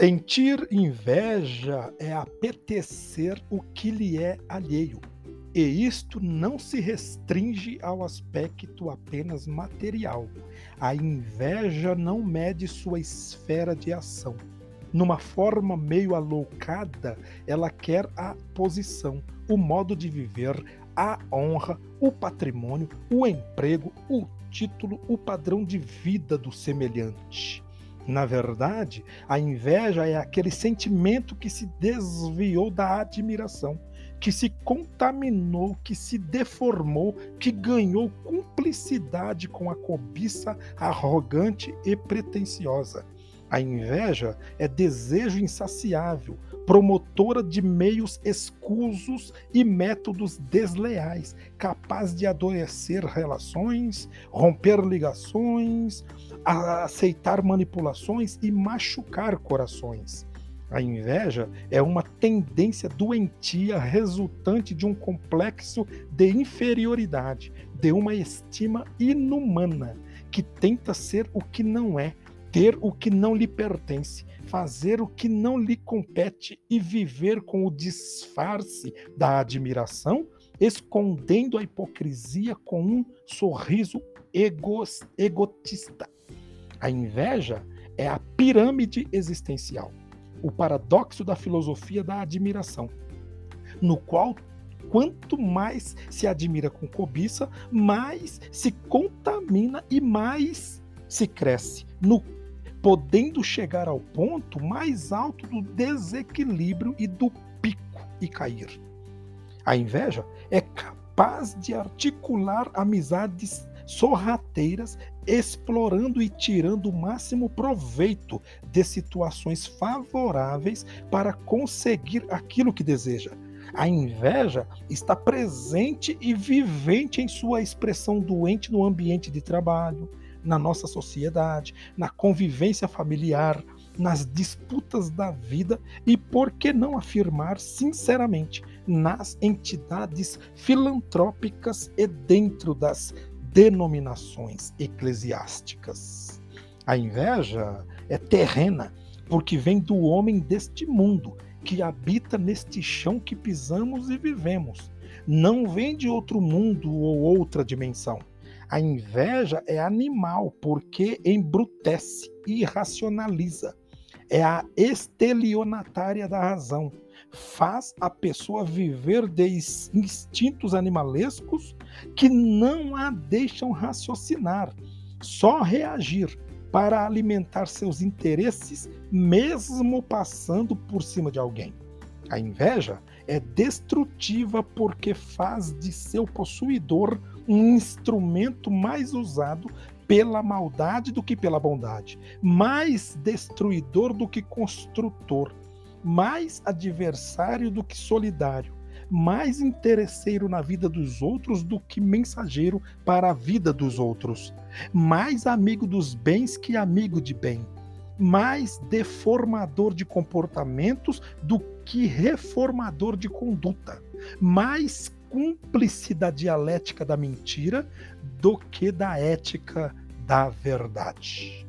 Sentir inveja é apetecer o que lhe é alheio, e isto não se restringe ao aspecto apenas material. A inveja não mede sua esfera de ação. Numa forma meio aloucada, ela quer a posição, o modo de viver, a honra, o patrimônio, o emprego, o título, o padrão de vida do semelhante. Na verdade, a inveja é aquele sentimento que se desviou da admiração, que se contaminou, que se deformou, que ganhou cumplicidade com a cobiça arrogante e pretensiosa. A inveja é desejo insaciável, promotora de meios escusos e métodos desleais, capaz de adoecer relações, romper ligações, aceitar manipulações e machucar corações. A inveja é uma tendência doentia resultante de um complexo de inferioridade, de uma estima inumana, que tenta ser o que não é, ter o que não lhe pertence, fazer o que não lhe compete e viver com o disfarce da admiração, escondendo a hipocrisia com um sorriso egos, egotista. A inveja é a pirâmide existencial, o paradoxo da filosofia da admiração, no qual quanto mais se admira com cobiça, mais se contamina e mais se cresce, no podendo chegar ao ponto mais alto do desequilíbrio e do pico e cair. A inveja é capaz de articular amizades sorrateiras, explorando e tirando o máximo proveito de situações favoráveis para conseguir aquilo que deseja. A inveja está presente e vivente em sua expressão doente no ambiente de trabalho, na nossa sociedade, na convivência familiar, nas disputas da vida e, por que não afirmar sinceramente, nas entidades filantrópicas e dentro das denominações eclesiásticas. A inveja é terrena, porque vem do homem deste mundo, que habita neste chão que pisamos e vivemos. Não vem de outro mundo ou outra dimensão. A inveja é animal porque embrutece e racionaliza. É a estelionatária da razão. Faz a pessoa viver de instintos animalescos que não a deixam raciocinar, só reagir para alimentar seus interesses, mesmo passando por cima de alguém. A inveja é destrutiva porque faz de seu possuidor um instrumento mais usado pela maldade do que pela bondade, mais destruidor do que construtor, mais adversário do que solidário, mais interesseiro na vida dos outros do que mensageiro para a vida dos outros, mais amigo dos bens que amigo de bem, mais deformador de comportamentos do que reformador de conduta, mais cúmplice da dialética da mentira do que da ética da verdade.